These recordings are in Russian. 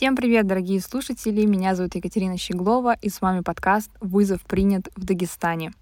Всем привет, дорогие слушатели! Меня зовут Екатерина Щеглова, и с вами подкаст «Вызов принят в Дагестане».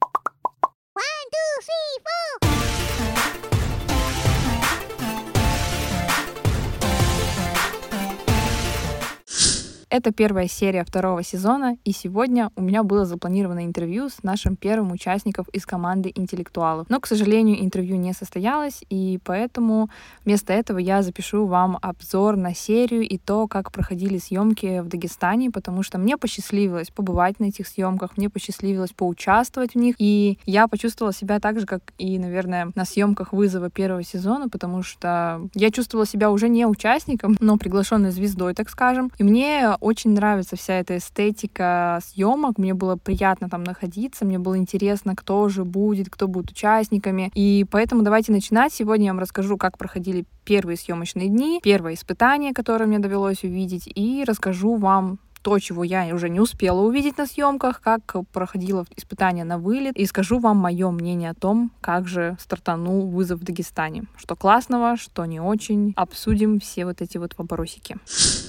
Это первая серия второго сезона, и сегодня у меня было запланировано интервью с нашим первым участником из команды интеллектуалов. Но, к сожалению, интервью не состоялось, и поэтому вместо этого я запишу вам обзор на серию и то, как проходили съемки в Дагестане, потому что мне посчастливилось побывать на этих съемках, мне посчастливилось поучаствовать в них, и я почувствовала себя так же, как и, наверное, на съемках вызова первого сезона, потому что я чувствовала себя уже не участником, но приглашенной звездой, так скажем, и мне очень нравится вся эта эстетика съемок. Мне было приятно там находиться, мне было интересно, кто же будет, кто будет участниками. И поэтому давайте начинать. Сегодня я вам расскажу, как проходили первые съемочные дни, первое испытание, которое мне довелось увидеть, и расскажу вам то, чего я уже не успела увидеть на съемках, как проходило испытание на вылет, и скажу вам мое мнение о том, как же стартанул вызов в Дагестане. Что классного, что не очень. Обсудим все вот эти вот вопросики.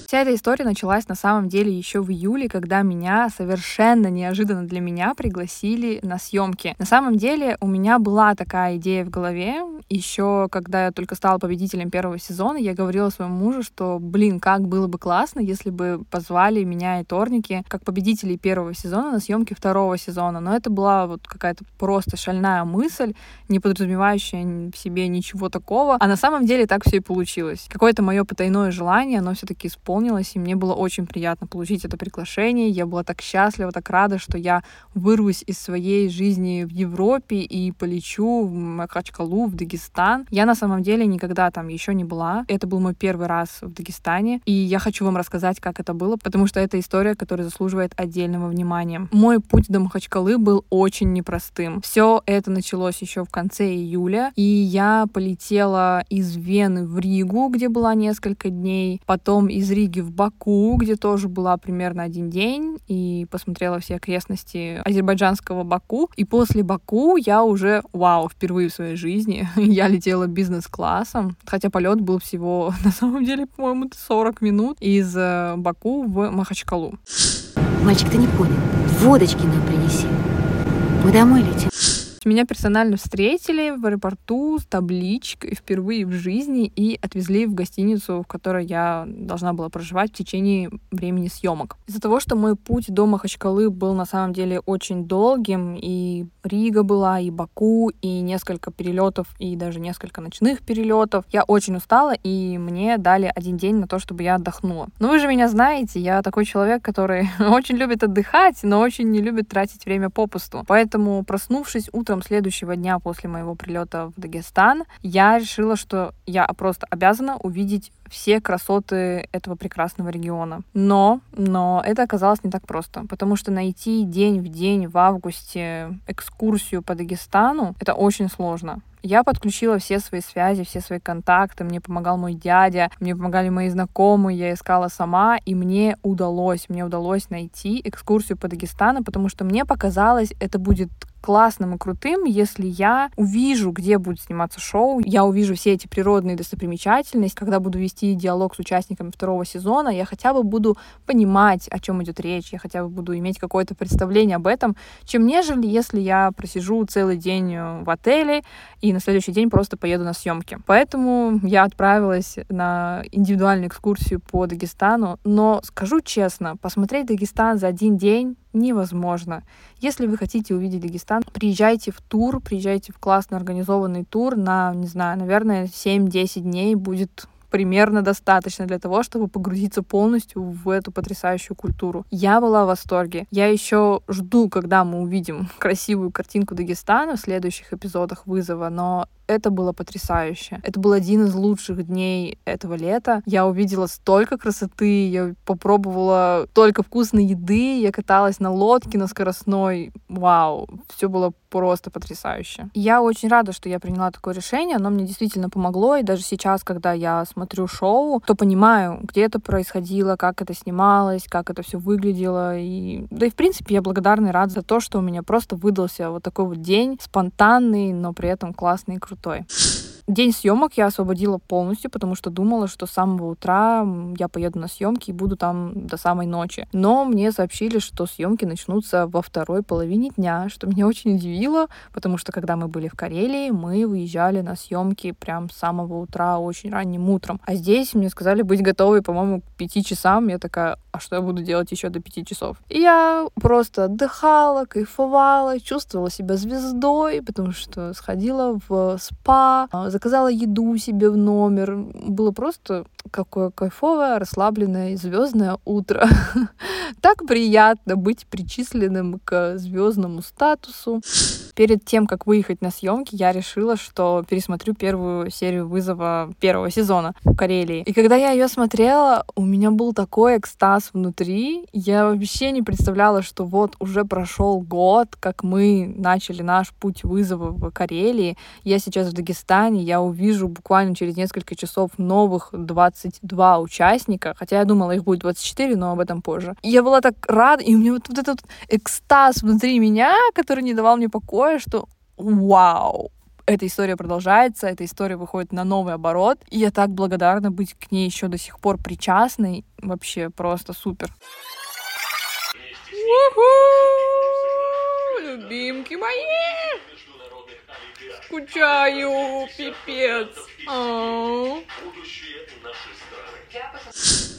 Вся эта история началась на самом деле еще в июле, когда меня совершенно неожиданно для меня пригласили на съемки. На самом деле у меня была такая идея в голове. Еще когда я только стала победителем первого сезона, я говорила своему мужу, что, блин, как было бы классно, если бы позвали меня и Торники как победителей первого сезона на съемки второго сезона. Но это была вот какая-то просто шальная мысль, не подразумевающая в себе ничего такого. А на самом деле так все и получилось. Какое-то мое потайное желание, оно все-таки исполнилось исполнилось, и мне было очень приятно получить это приглашение. Я была так счастлива, так рада, что я вырвусь из своей жизни в Европе и полечу в Махачкалу, в Дагестан. Я на самом деле никогда там еще не была. Это был мой первый раз в Дагестане, и я хочу вам рассказать, как это было, потому что это история, которая заслуживает отдельного внимания. Мой путь до Махачкалы был очень непростым. Все это началось еще в конце июля, и я полетела из Вены в Ригу, где была несколько дней, потом из Риги Риги в Баку, где тоже была примерно один день, и посмотрела все окрестности азербайджанского Баку. И после Баку я уже, вау, впервые в своей жизни я летела бизнес-классом, хотя полет был всего, на самом деле, по-моему, 40 минут из э, Баку в Махачкалу. Мальчик, ты не понял. Водочки нам принеси. Мы домой летим. Меня персонально встретили в аэропорту с табличкой впервые в жизни и отвезли в гостиницу, в которой я должна была проживать в течение времени съемок. Из-за того, что мой путь до Махачкалы был на самом деле очень долгим, и Рига была, и Баку, и несколько перелетов, и даже несколько ночных перелетов, я очень устала, и мне дали один день на то, чтобы я отдохнула. Но вы же меня знаете, я такой человек, который очень любит отдыхать, но очень не любит тратить время попусту. Поэтому, проснувшись утром утром следующего дня после моего прилета в Дагестан я решила, что я просто обязана увидеть все красоты этого прекрасного региона. Но, но это оказалось не так просто, потому что найти день в день в августе экскурсию по Дагестану — это очень сложно. Я подключила все свои связи, все свои контакты. Мне помогал мой дядя, мне помогали мои знакомые, я искала сама, и мне удалось, мне удалось найти экскурсию по Дагестану, потому что мне показалось, это будет классным и крутым, если я увижу, где будет сниматься шоу, я увижу все эти природные достопримечательности, когда буду вести диалог с участниками второго сезона, я хотя бы буду понимать, о чем идет речь, я хотя бы буду иметь какое-то представление об этом, чем нежели если я просижу целый день э, в отеле и на следующий день просто поеду на съемки. Поэтому я отправилась на индивидуальную экскурсию по Дагестану, но скажу честно, посмотреть Дагестан за один день невозможно. Если вы хотите увидеть Дагестан, приезжайте в тур, приезжайте в классно организованный тур на, не знаю, наверное, 7-10 дней будет примерно достаточно для того, чтобы погрузиться полностью в эту потрясающую культуру. Я была в восторге. Я еще жду, когда мы увидим красивую картинку Дагестана в следующих эпизодах вызова, но это было потрясающе. Это был один из лучших дней этого лета. Я увидела столько красоты, я попробовала только вкусной еды, я каталась на лодке на скоростной. Вау, все было просто потрясающе. Я очень рада, что я приняла такое решение, оно мне действительно помогло, и даже сейчас, когда я смотрю шоу, то понимаю, где это происходило, как это снималось, как это все выглядело, и да и в принципе я благодарна и рада за то, что у меня просто выдался вот такой вот день, спонтанный, но при этом классный и крутой крутой. День съемок я освободила полностью, потому что думала, что с самого утра я поеду на съемки и буду там до самой ночи. Но мне сообщили, что съемки начнутся во второй половине дня, что меня очень удивило, потому что когда мы были в Карелии, мы выезжали на съемки прям с самого утра, очень ранним утром. А здесь мне сказали быть готовой, по-моему, к пяти часам. Я такая, а что я буду делать еще до пяти часов? И я просто отдыхала, кайфовала, чувствовала себя звездой, потому что сходила в спа, а, заказала еду себе в номер. Было просто какое кайфовое, расслабленное звездное утро. Так приятно быть причисленным к звездному статусу. Перед тем, как выехать на съемки, я решила, что пересмотрю первую серию вызова первого сезона в Карелии. И когда я ее смотрела, у меня был такой экстаз внутри. Я вообще не представляла, что вот уже прошел год, как мы начали наш путь вызова в Карелии. Я сейчас в Дагестане, я увижу буквально через несколько часов новых 22 участника, хотя я думала, их будет 24, но об этом позже. И я была так рада, и у меня вот, вот этот экстаз внутри меня, который не давал мне покоя, что вау, эта история продолжается, эта история выходит на новый оборот, и я так благодарна быть к ней еще до сих пор причастной. Вообще просто супер. Любимки мои! Скучаю, пипец.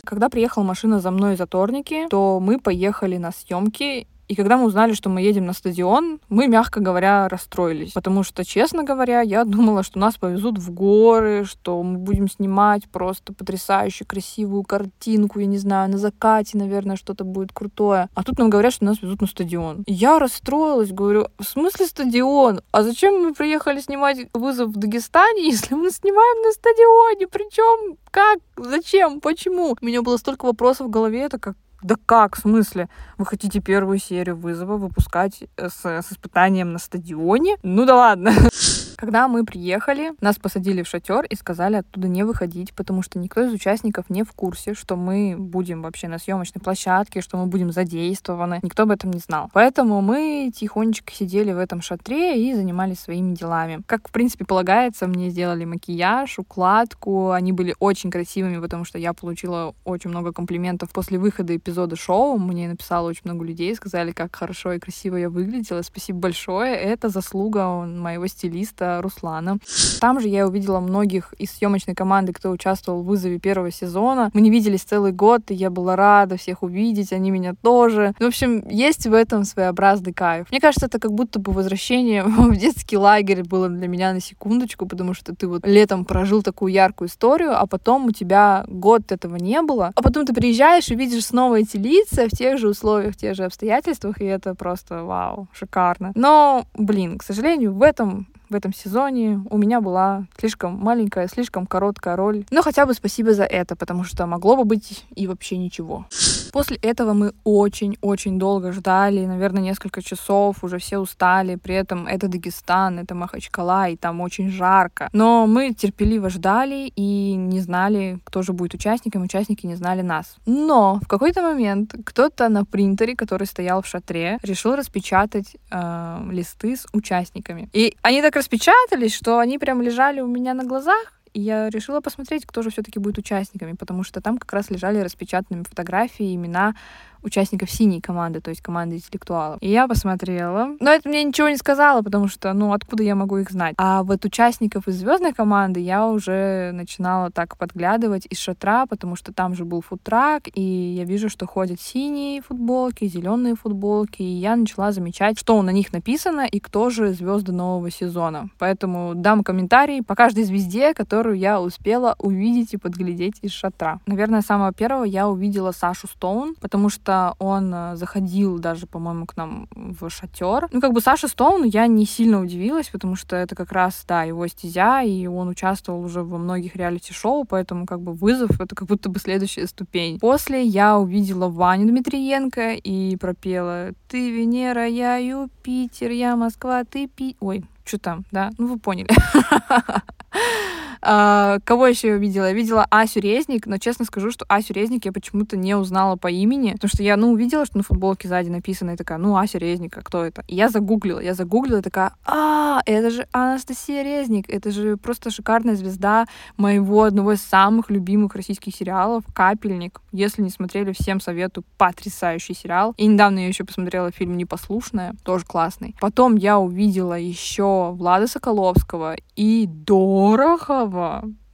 Когда приехала машина за мной из Аторники, то мы поехали на съемки, и когда мы узнали, что мы едем на стадион, мы, мягко говоря, расстроились. Потому что, честно говоря, я думала, что нас повезут в горы, что мы будем снимать просто потрясающую красивую картинку, я не знаю, на закате, наверное, что-то будет крутое. А тут нам говорят, что нас везут на стадион. И я расстроилась, говорю, в смысле стадион? А зачем мы приехали снимать вызов в Дагестане, если мы снимаем на стадионе? Причем как? Зачем? Почему? У меня было столько вопросов в голове, это как да как, в смысле? Вы хотите первую серию вызова выпускать э, с, с испытанием на стадионе? Ну да ладно. Когда мы приехали, нас посадили в шатер и сказали оттуда не выходить, потому что никто из участников не в курсе, что мы будем вообще на съемочной площадке, что мы будем задействованы. Никто об этом не знал. Поэтому мы тихонечко сидели в этом шатре и занимались своими делами. Как, в принципе, полагается, мне сделали макияж, укладку. Они были очень красивыми, потому что я получила очень много комплиментов после выхода эпизода шоу. Мне написало очень много людей, сказали, как хорошо и красиво я выглядела. Спасибо большое. Это заслуга моего стилиста Руслана. Там же я увидела многих из съемочной команды, кто участвовал в вызове первого сезона. Мы не виделись целый год, и я была рада всех увидеть, они меня тоже. В общем, есть в этом своеобразный кайф. Мне кажется, это как будто бы возвращение в детский лагерь было для меня на секундочку, потому что ты вот летом прожил такую яркую историю, а потом у тебя год этого не было, а потом ты приезжаешь и видишь снова эти лица в тех же условиях, в тех же обстоятельствах, и это просто вау, шикарно. Но, блин, к сожалению, в этом в этом сезоне у меня была слишком маленькая, слишком короткая роль. Но хотя бы спасибо за это, потому что могло бы быть и вообще ничего. После этого мы очень-очень долго ждали, наверное, несколько часов, уже все устали. При этом это Дагестан, это Махачкала, и там очень жарко. Но мы терпеливо ждали и не знали, кто же будет участником, участники не знали нас. Но в какой-то момент кто-то на принтере, который стоял в шатре, решил распечатать э, листы с участниками. И они так распечатались, что они прям лежали у меня на глазах, и я решила посмотреть, кто же все-таки будет участниками, потому что там как раз лежали распечатанными фотографии, имена участников синей команды, то есть команды интеллектуалов. И я посмотрела. Но это мне ничего не сказала, потому что, ну, откуда я могу их знать? А вот участников из звездной команды я уже начинала так подглядывать из шатра, потому что там же был фудтрак, и я вижу, что ходят синие футболки, зеленые футболки, и я начала замечать, что на них написано и кто же звезды нового сезона. Поэтому дам комментарий по каждой звезде, которую я успела увидеть и подглядеть из шатра. Наверное, самого первого я увидела Сашу Стоун, потому что что он э, заходил даже, по-моему, к нам в шатер. Ну, как бы Саша Стоун я не сильно удивилась, потому что это как раз, да, его стезя, и он участвовал уже во многих реалити-шоу, поэтому как бы вызов — это как будто бы следующая ступень. После я увидела Ваню Дмитриенко и пропела «Ты Венера, я Юпитер, я Москва, ты Пи...» Ой, что там, да? Ну, вы поняли. А, кого еще я видела? Я видела Асю Резник, но честно скажу, что Асю Резник я почему-то не узнала по имени, потому что я, ну, увидела, что на футболке сзади написано, и такая, ну, Ася Резник, а кто это? И я загуглила, я загуглила, и такая, а, это же Анастасия Резник, это же просто шикарная звезда моего одного из самых любимых российских сериалов «Капельник». Если не смотрели, всем советую, потрясающий сериал. И недавно я еще посмотрела фильм «Непослушная», тоже классный. Потом я увидела еще Влада Соколовского и Дорохова.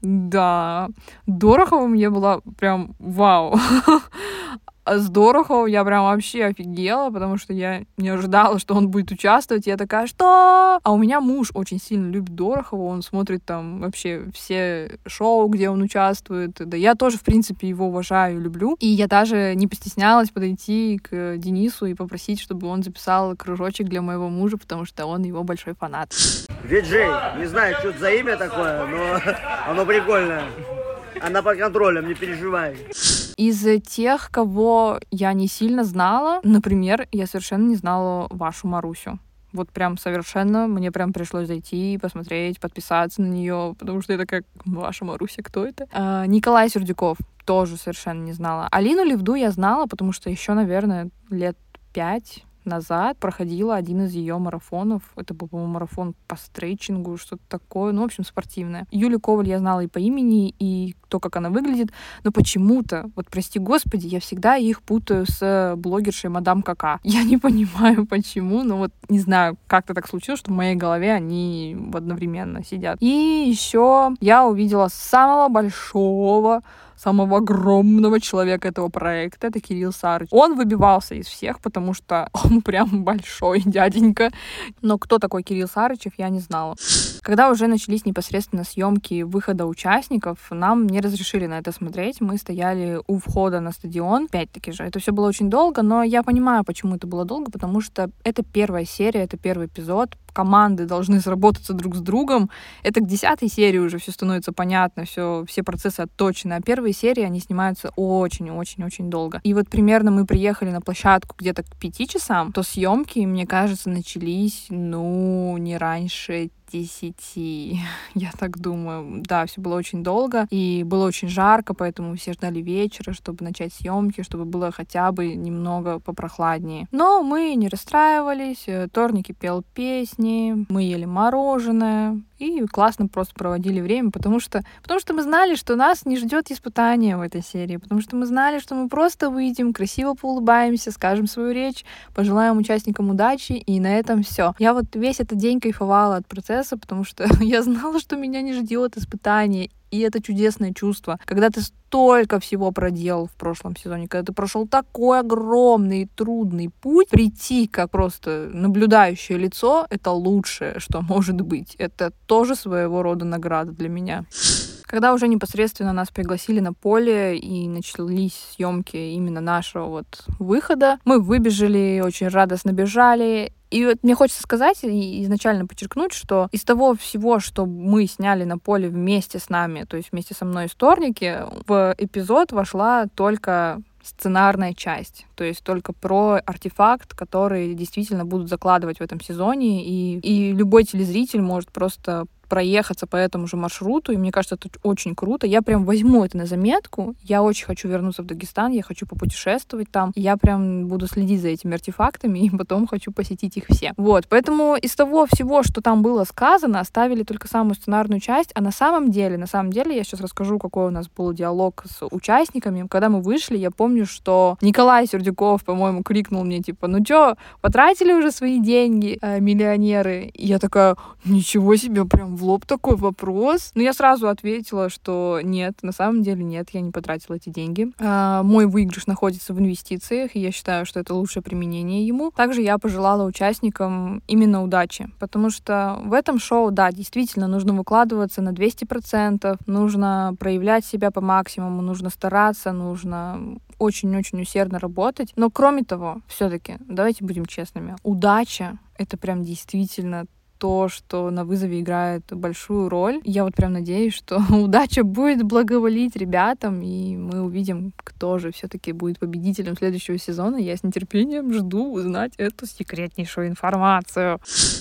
Да, Дорохова мне была прям вау. С Дороховым я прям вообще офигела, потому что я не ожидала, что он будет участвовать. Я такая, что? А у меня муж очень сильно любит Дорохова, он смотрит там вообще все шоу, где он участвует. Да я тоже, в принципе, его уважаю люблю. И я даже не постеснялась подойти к Денису и попросить, чтобы он записал кружочек для моего мужа, потому что он его большой фанат. Виджей, не знаю, что это за имя такое, но оно прикольное. Она по контролям, не переживай. Из тех, кого я не сильно знала, например, я совершенно не знала вашу Марусю. Вот прям совершенно мне прям пришлось зайти, посмотреть, подписаться на нее, потому что я такая, ваша Маруся, кто это? А, Николай Сердюков тоже совершенно не знала. Алину Левду я знала, потому что еще, наверное, лет пять назад проходила один из ее марафонов. Это был, по-моему, марафон по стрейчингу, что-то такое. Ну, в общем, спортивное. Юлю Коваль я знала и по имени, и то, как она выглядит. Но почему-то, вот прости господи, я всегда их путаю с блогершей Мадам Кака. Я не понимаю, почему, но вот не знаю, как-то так случилось, что в моей голове они одновременно сидят. И еще я увидела самого большого самого огромного человека этого проекта, это Кирилл Сарыч. Он выбивался из всех, потому что он прям большой дяденька. Но кто такой Кирилл Сарычев, я не знала. Когда уже начались непосредственно съемки выхода участников, нам не разрешили на это смотреть. Мы стояли у входа на стадион. Опять-таки же, это все было очень долго, но я понимаю, почему это было долго, потому что это первая серия, это первый эпизод. Команды должны сработаться друг с другом. Это к десятой серии уже все становится понятно, все, все процессы отточены. А первые серии, они снимаются очень-очень-очень долго. И вот примерно мы приехали на площадку где-то к пяти часам, то съемки, мне кажется, начались, ну, не раньше 10, я так думаю. Да, все было очень долго, и было очень жарко, поэтому все ждали вечера, чтобы начать съемки, чтобы было хотя бы немного попрохладнее. Но мы не расстраивались, э, Торники пел песни, мы ели мороженое, и классно просто проводили время, потому что, потому что мы знали, что нас не ждет испытание в этой серии, потому что мы знали, что мы просто выйдем, красиво поулыбаемся, скажем свою речь, пожелаем участникам удачи, и на этом все. Я вот весь этот день кайфовала от процесса, потому что я знала, что меня не ждет испытание, и это чудесное чувство, когда ты столько всего проделал в прошлом сезоне, когда ты прошел такой огромный и трудный путь, прийти как просто наблюдающее лицо, это лучшее, что может быть. Это тоже своего рода награда для меня. Когда уже непосредственно нас пригласили на поле и начались съемки именно нашего вот выхода, мы выбежали, очень радостно бежали, и вот мне хочется сказать и изначально подчеркнуть, что из того всего, что мы сняли на поле вместе с нами, то есть вместе со мной исторники, в эпизод вошла только сценарная часть, то есть только про артефакт, который действительно будут закладывать в этом сезоне, и, и любой телезритель может просто проехаться по этому же маршруту, и мне кажется, это очень круто. Я прям возьму это на заметку. Я очень хочу вернуться в Дагестан, я хочу попутешествовать там. Я прям буду следить за этими артефактами, и потом хочу посетить их все. Вот, поэтому из того всего, что там было сказано, оставили только самую сценарную часть, а на самом деле, на самом деле, я сейчас расскажу, какой у нас был диалог с участниками. Когда мы вышли, я помню, что Николай Сердюков, по-моему, крикнул мне, типа, ну чё, потратили уже свои деньги, э, миллионеры? И я такая, ничего себе, прям в лоб такой вопрос. Но я сразу ответила, что нет, на самом деле нет, я не потратила эти деньги. А, мой выигрыш находится в инвестициях, и я считаю, что это лучшее применение ему. Также я пожелала участникам именно удачи, потому что в этом шоу, да, действительно нужно выкладываться на 200%, нужно проявлять себя по максимуму, нужно стараться, нужно очень-очень усердно работать. Но кроме того, все-таки, давайте будем честными, удача это прям действительно то, что на вызове играет большую роль. Я вот прям надеюсь, что удача будет благоволить ребятам, и мы увидим, кто же все-таки будет победителем следующего сезона. Я с нетерпением жду узнать эту секретнейшую информацию.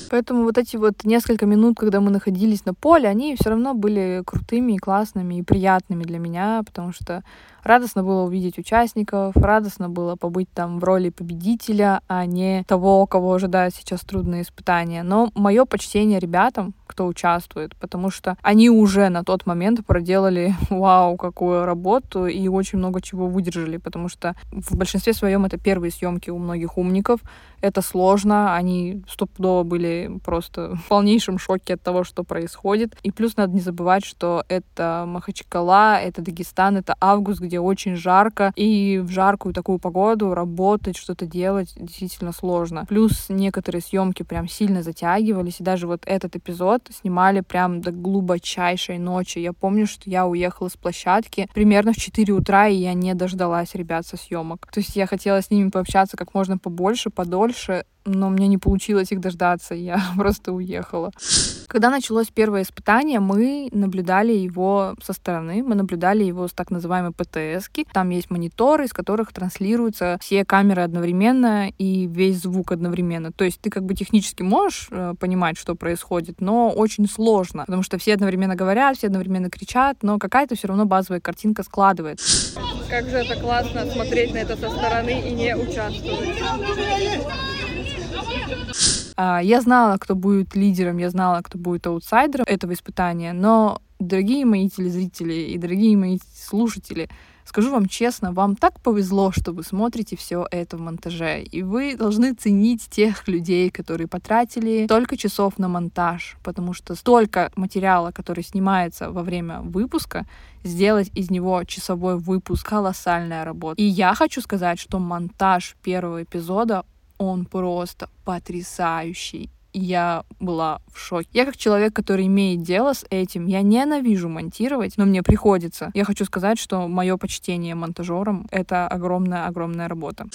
Поэтому вот эти вот несколько минут, когда мы находились на поле, они все равно были крутыми и классными и приятными для меня, потому что Радостно было увидеть участников, радостно было побыть там в роли победителя, а не того, кого ожидают сейчас трудные испытания. Но мое почтение ребятам, кто участвует, потому что они уже на тот момент проделали, вау, какую работу и очень много чего выдержали, потому что в большинстве своем это первые съемки у многих умников, это сложно, они стопудово были просто в полнейшем шоке от того, что происходит. И плюс надо не забывать, что это Махачкала, это Дагестан, это август, где очень жарко, и в жаркую такую погоду работать, что-то делать действительно сложно. Плюс некоторые съемки прям сильно затягивались, и даже вот этот эпизод снимали прям до глубочайшей ночи. Я помню, что я уехала с площадки примерно в 4 утра, и я не дождалась ребят со съемок. То есть я хотела с ними пообщаться как можно побольше, подольше, дольше, но мне не получилось их дождаться, я просто уехала. Когда началось первое испытание, мы наблюдали его со стороны, мы наблюдали его с так называемой ПТС. -ки. Там есть мониторы, из которых транслируются все камеры одновременно и весь звук одновременно. То есть ты как бы технически можешь э, понимать, что происходит, но очень сложно, потому что все одновременно говорят, все одновременно кричат, но какая-то все равно базовая картинка складывается. Как же это классно смотреть на это со стороны и не участвовать. А, я знала, кто будет лидером, я знала, кто будет аутсайдером этого испытания, но, дорогие мои телезрители и дорогие мои слушатели, скажу вам честно, вам так повезло, что вы смотрите все это в монтаже, и вы должны ценить тех людей, которые потратили столько часов на монтаж, потому что столько материала, который снимается во время выпуска, сделать из него часовой выпуск — колоссальная работа. И я хочу сказать, что монтаж первого эпизода он просто потрясающий я была в шоке. Я как человек, который имеет дело с этим, я ненавижу монтировать, но мне приходится. Я хочу сказать, что мое почтение монтажерам — это огромная-огромная работа.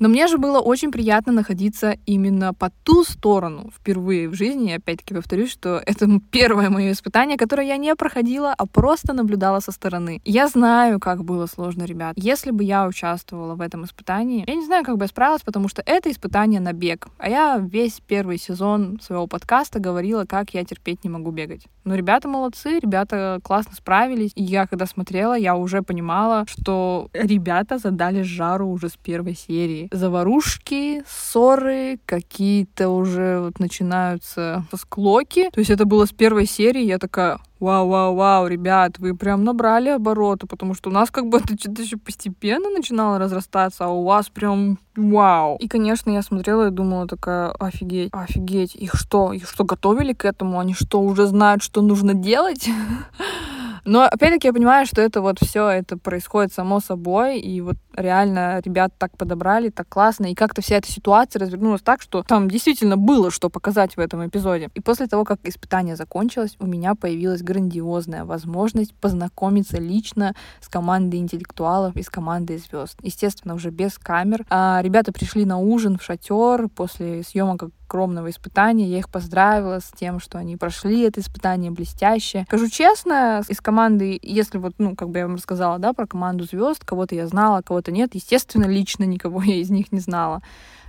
Но мне же было очень приятно находиться именно по ту сторону впервые в жизни. И опять-таки повторюсь, что это первое мое испытание, которое я не проходила, а просто наблюдала со стороны. Я знаю, как было сложно, ребят. Если бы я участвовала в этом испытании, я не знаю, как бы я справилась, потому что это испытание на бег. А я весь первый сезон своего подкаста говорила, как я терпеть не могу бегать. Но ребята молодцы, ребята классно справились. И я, когда смотрела, я уже понимала, что ребята задали жару уже с первой серии. Заварушки, ссоры, какие-то уже вот начинаются склоки. То есть это было с первой серии. Я такая, Вау-вау-вау, ребят, вы прям набрали обороты, потому что у нас как бы это что-то еще постепенно начинало разрастаться, а у вас прям вау. И, конечно, я смотрела и думала такая, офигеть, офигеть, их что, их что, готовили к этому? Они что, уже знают, что нужно делать? Но опять-таки я понимаю, что это вот все это происходит само собой, и вот реально ребят так подобрали, так классно, и как-то вся эта ситуация развернулась так, что там действительно было что показать в этом эпизоде. И после того, как испытание закончилось, у меня появилась грандиозная возможность познакомиться лично с командой интеллектуалов и с командой звезд. Естественно, уже без камер. А ребята пришли на ужин в шатер после съемок огромного испытания. Я их поздравила с тем, что они прошли это испытание блестяще. Скажу честно, из команды, если вот, ну, как бы я вам рассказала, да, про команду звезд, кого-то я знала, кого-то нет, естественно, лично никого я из них не знала.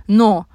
Но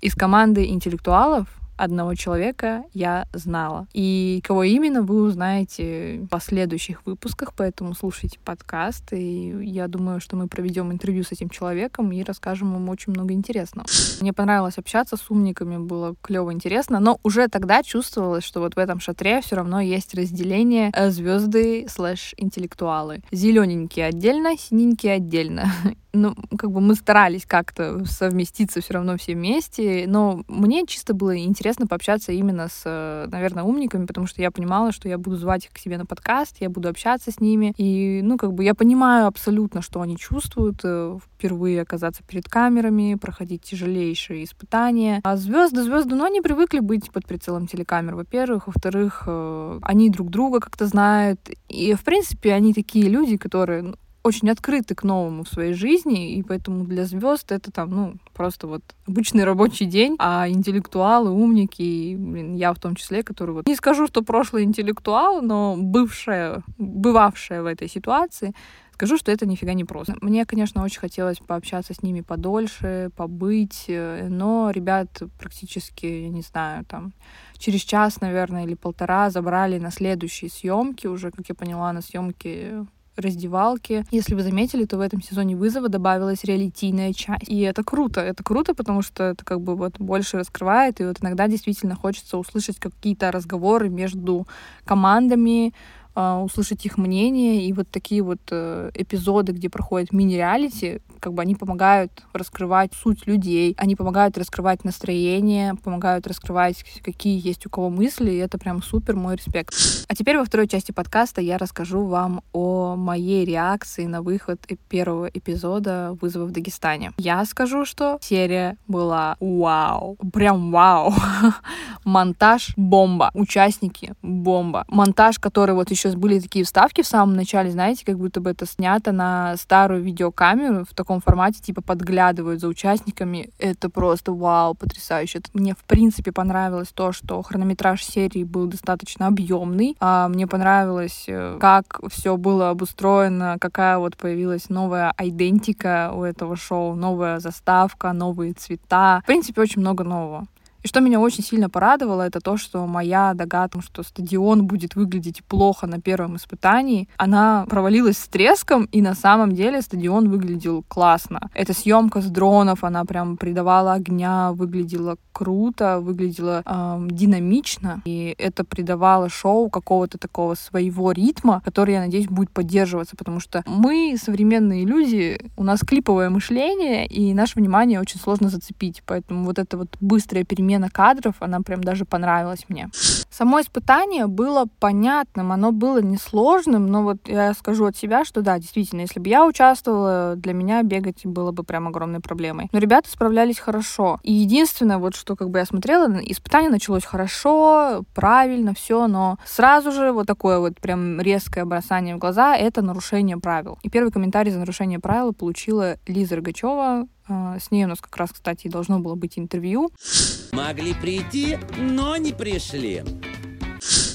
из команды интеллектуалов одного человека я знала. И кого именно, вы узнаете в последующих выпусках, поэтому слушайте подкаст, и я думаю, что мы проведем интервью с этим человеком и расскажем ему очень много интересного. Мне понравилось общаться с умниками, было клево интересно, но уже тогда чувствовалось, что вот в этом шатре все равно есть разделение э, звезды слэш интеллектуалы. Зелененькие отдельно, синенькие отдельно ну, как бы мы старались как-то совместиться все равно все вместе, но мне чисто было интересно пообщаться именно с, наверное, умниками, потому что я понимала, что я буду звать их к себе на подкаст, я буду общаться с ними, и, ну, как бы я понимаю абсолютно, что они чувствуют, э, впервые оказаться перед камерами, проходить тяжелейшие испытания. А звезды, звезды, ну, они привыкли быть под прицелом телекамер, во-первых, во-вторых, э, они друг друга как-то знают, и, в принципе, они такие люди, которые, ну, очень открыты к новому в своей жизни, и поэтому для звезд это там, ну, просто вот обычный рабочий день, а интеллектуалы, умники, и, блин, я в том числе, который вот, не скажу, что прошлый интеллектуал, но бывшая, бывавшая в этой ситуации, Скажу, что это нифига не просто. Мне, конечно, очень хотелось пообщаться с ними подольше, побыть, э, но ребят практически, я не знаю, там через час, наверное, или полтора забрали на следующие съемки уже, как я поняла, на съемки раздевалки. Если вы заметили, то в этом сезоне вызова добавилась реалитийная часть. И это круто. Это круто, потому что это как бы вот больше раскрывает. И вот иногда действительно хочется услышать какие-то разговоры между командами, услышать их мнение. И вот такие вот э, эпизоды, где проходят мини-реалити, как бы они помогают раскрывать суть людей, они помогают раскрывать настроение, помогают раскрывать, какие есть у кого мысли, и это прям супер, мой респект. А теперь во второй части подкаста я расскажу вам о моей реакции на выход первого эпизода «Вызова в Дагестане». Я скажу, что серия была вау, прям вау. Монтаж — бомба, участники — бомба. Монтаж, который вот еще сейчас были такие вставки в самом начале, знаете, как будто бы это снято на старую видеокамеру в таком формате, типа подглядывают за участниками. Это просто вау, потрясающе. Мне, в принципе, понравилось то, что хронометраж серии был достаточно объемный. А мне понравилось, э, как все было обустроено, какая вот появилась новая идентика у этого шоу, новая заставка, новые цвета. В принципе, очень много нового. И что меня очень сильно порадовало, это то, что моя догадка, что стадион будет выглядеть плохо на первом испытании, она провалилась с треском, и на самом деле стадион выглядел классно. Эта съемка с дронов, она прям придавала огня, выглядела круто, выглядела эм, динамично, и это придавало шоу какого-то такого своего ритма, который, я надеюсь, будет поддерживаться, потому что мы, современные люди, у нас клиповое мышление, и наше внимание очень сложно зацепить, поэтому вот это вот быстрое перемена смена кадров, она прям даже понравилась мне. Само испытание было понятным, оно было несложным, но вот я скажу от себя, что да, действительно, если бы я участвовала, для меня бегать было бы прям огромной проблемой. Но ребята справлялись хорошо. И единственное, вот что как бы я смотрела, испытание началось хорошо, правильно, все, но сразу же вот такое вот прям резкое бросание в глаза — это нарушение правил. И первый комментарий за нарушение правил получила Лиза Рогачева, с ней у нас как раз, кстати, должно было быть интервью. Могли прийти, но не пришли.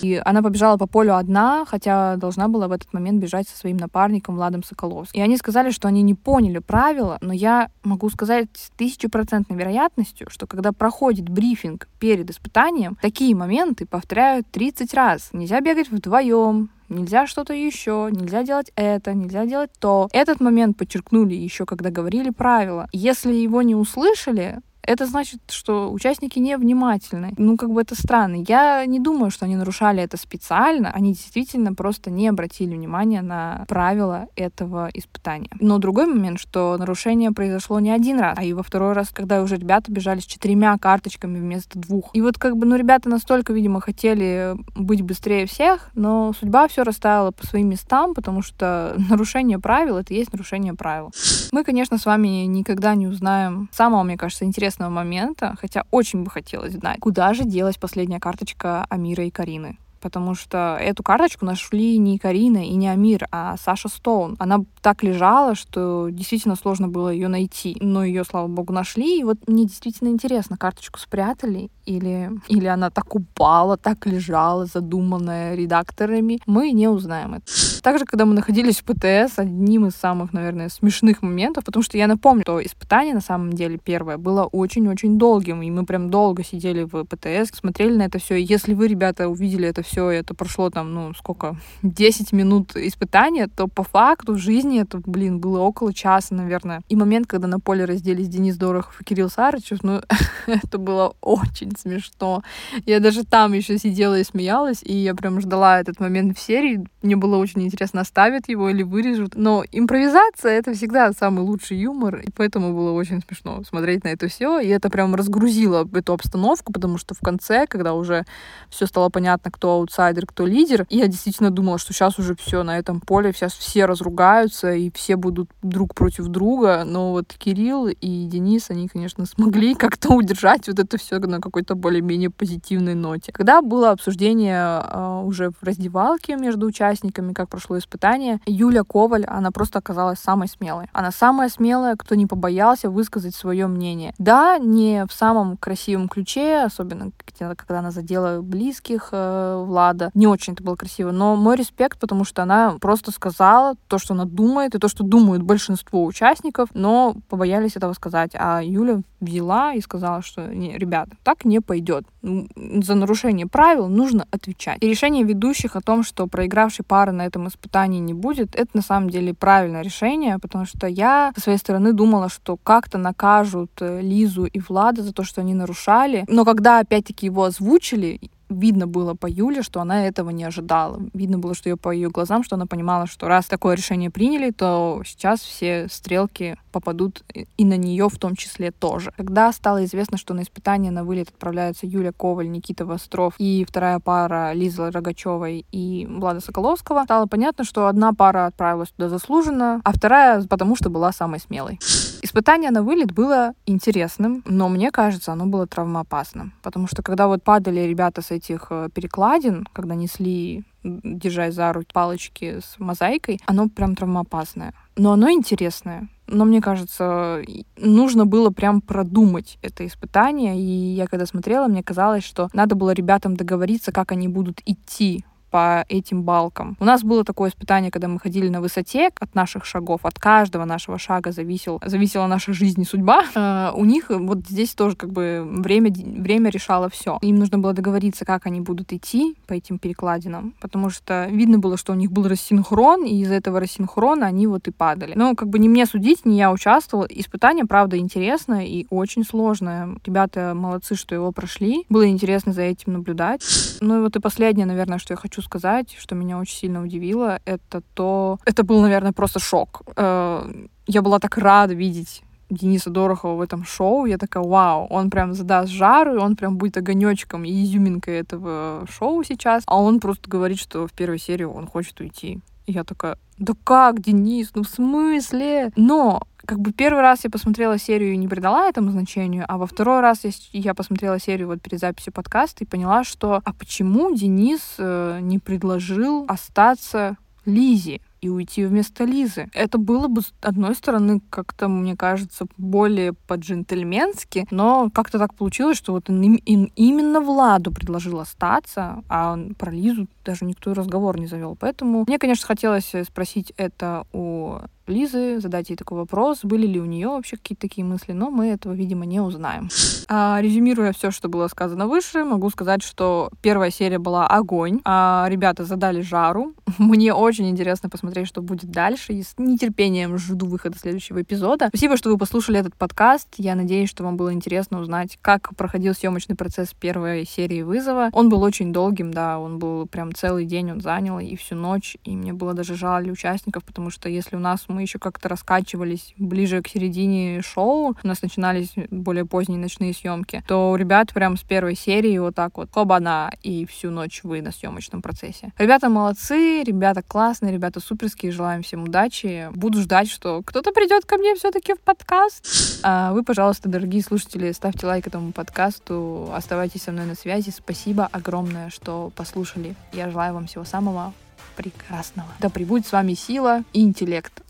И она побежала по полю одна, хотя должна была в этот момент бежать со своим напарником Владом Соколовским. И они сказали, что они не поняли правила, но я могу сказать с тысячепроцентной вероятностью, что когда проходит брифинг перед испытанием, такие моменты повторяют 30 раз. Нельзя бегать вдвоем, нельзя что-то еще, нельзя делать это, нельзя делать то. Этот момент подчеркнули еще, когда говорили правила. Если его не услышали, это значит, что участники невнимательны. Ну, как бы это странно. Я не думаю, что они нарушали это специально. Они действительно просто не обратили внимания на правила этого испытания. Но другой момент, что нарушение произошло не один раз, а и во второй раз, когда уже ребята бежали с четырьмя карточками вместо двух. И вот как бы, ну, ребята настолько, видимо, хотели быть быстрее всех, но судьба все расставила по своим местам, потому что нарушение правил — это есть нарушение правил. Мы, конечно, с вами никогда не узнаем самого, мне кажется, интересного интересного момента, хотя очень бы хотелось знать, куда же делась последняя карточка Амира и Карины потому что эту карточку нашли не Карина и не Амир, а Саша Стоун. Она так лежала, что действительно сложно было ее найти. Но ее, слава богу, нашли. И вот мне действительно интересно, карточку спрятали или, или она так упала, так лежала, задуманная редакторами. Мы не узнаем это. Также, когда мы находились в ПТС, одним из самых, наверное, смешных моментов, потому что я напомню, что испытание на самом деле первое было очень-очень долгим, и мы прям долго сидели в ПТС, смотрели на это все. Если вы, ребята, увидели это все, это прошло там, ну, сколько, 10 минут испытания, то по факту в жизни это, блин, было около часа, наверное. И момент, когда на поле разделись Денис Дорохов и Кирилл Сарычев, ну, это было очень смешно. Я даже там еще сидела и смеялась, и я прям ждала этот момент в серии. Мне было очень интересно, оставят его или вырежут. Но импровизация — это всегда самый лучший юмор, и поэтому было очень смешно смотреть на это все. И это прям разгрузило эту обстановку, потому что в конце, когда уже все стало понятно, кто аутсайдер, кто лидер, я действительно думала, что сейчас уже все на этом поле, сейчас все разругаются, и все будут друг против друга. Но вот Кирилл и Денис, они, конечно, смогли как-то удержать вот это все на какой-то более-менее позитивной ноте. Когда было обсуждение э, уже в раздевалке между участниками, как прошло испытание, Юля Коваль, она просто оказалась самой смелой. Она самая смелая, кто не побоялся высказать свое мнение. Да, не в самом красивом ключе, особенно когда она задела близких э, Влада. Не очень это было красиво, но мой респект, потому что она просто сказала то, что она думает, и то, что думают большинство участников, но побоялись этого сказать. А Юля взяла и сказала, что ребята, так не пойдет. За нарушение правил нужно отвечать. И решение ведущих о том, что проигравшей пары на этом испытании не будет, это на самом деле правильное решение, потому что я со своей стороны думала, что как-то накажут э, Лизу и Влада за то, что они нарушали. Но когда опять-таки его озвучили, видно было по Юле, что она этого не ожидала. Видно было, что ее по ее глазам, что она понимала, что раз такое решение приняли, то сейчас все стрелки попадут и на нее в том числе тоже. Когда стало известно, что на испытание на вылет отправляются Юля Коваль, Никита Востров и вторая пара Лиза Рогачевой и Влада Соколовского, стало понятно, что одна пара отправилась туда заслуженно, а вторая потому, что была самой смелой. Испытание на вылет было интересным, но мне кажется, оно было травмоопасным. Потому что когда вот падали ребята с этих э, перекладин, когда несли держась за руки палочки с мозаикой, оно прям травмоопасное. Но оно интересное. Но мне кажется, нужно было прям продумать это испытание. И я когда смотрела, мне казалось, что надо было ребятам договориться, как они будут идти по этим балкам. У нас было такое испытание, когда мы ходили на высоте от наших шагов, от каждого нашего шага зависел, зависела наша жизнь и судьба. Uh, у них вот здесь тоже как бы время, время решало все. Им нужно было договориться, как они будут идти по этим перекладинам, потому что видно было, что у них был рассинхрон, и из-за этого рассинхрона они вот и падали. Но как бы не мне судить, не я участвовала. Испытание, правда, интересное и очень сложное. Ребята молодцы, что его прошли. Было интересно за этим наблюдать. Ну и вот и последнее, наверное, что я хочу хочу сказать, что меня очень сильно удивило, это то... Это был, наверное, просто шок. Э, я была так рада видеть Дениса Дорохова в этом шоу, я такая, вау, он прям задаст жару, и он прям будет огонечком и изюминкой этого шоу сейчас, а он просто говорит, что в первой серии он хочет уйти. Я такая, да как, Денис, ну в смысле? Но как бы первый раз я посмотрела серию и не придала этому значению, а во второй раз я, я посмотрела серию вот перед записью подкаста и поняла, что а почему Денис э, не предложил остаться Лизе? И уйти вместо Лизы. Это было бы, с одной стороны, как-то, мне кажется, более по-джентльменски, но как-то так получилось, что вот он, им, именно Владу предложил остаться, а он про Лизу даже никто разговор не завел. Поэтому мне, конечно, хотелось спросить это у Лизы, задать ей такой вопрос, были ли у нее вообще какие-то такие мысли, но мы этого, видимо, не узнаем. А, резюмируя все, что было сказано выше, могу сказать, что первая серия была огонь, а ребята задали жару. Мне очень интересно посмотреть, что будет дальше, и с нетерпением жду выхода следующего эпизода. Спасибо, что вы послушали этот подкаст. Я надеюсь, что вам было интересно узнать, как проходил съемочный процесс первой серии вызова. Он был очень долгим, да, он был прям целый день он занял, и всю ночь, и мне было даже жаль участников, потому что если у нас мы мы еще как-то раскачивались ближе к середине шоу, у нас начинались более поздние ночные съемки, то у ребят прям с первой серии вот так вот хоба-на, и всю ночь вы на съемочном процессе. Ребята молодцы, ребята классные, ребята суперские, желаем всем удачи. Буду ждать, что кто-то придет ко мне все-таки в подкаст. А вы, пожалуйста, дорогие слушатели, ставьте лайк этому подкасту, оставайтесь со мной на связи. Спасибо огромное, что послушали. Я желаю вам всего самого прекрасного. Да пребудет с вами сила и интеллект.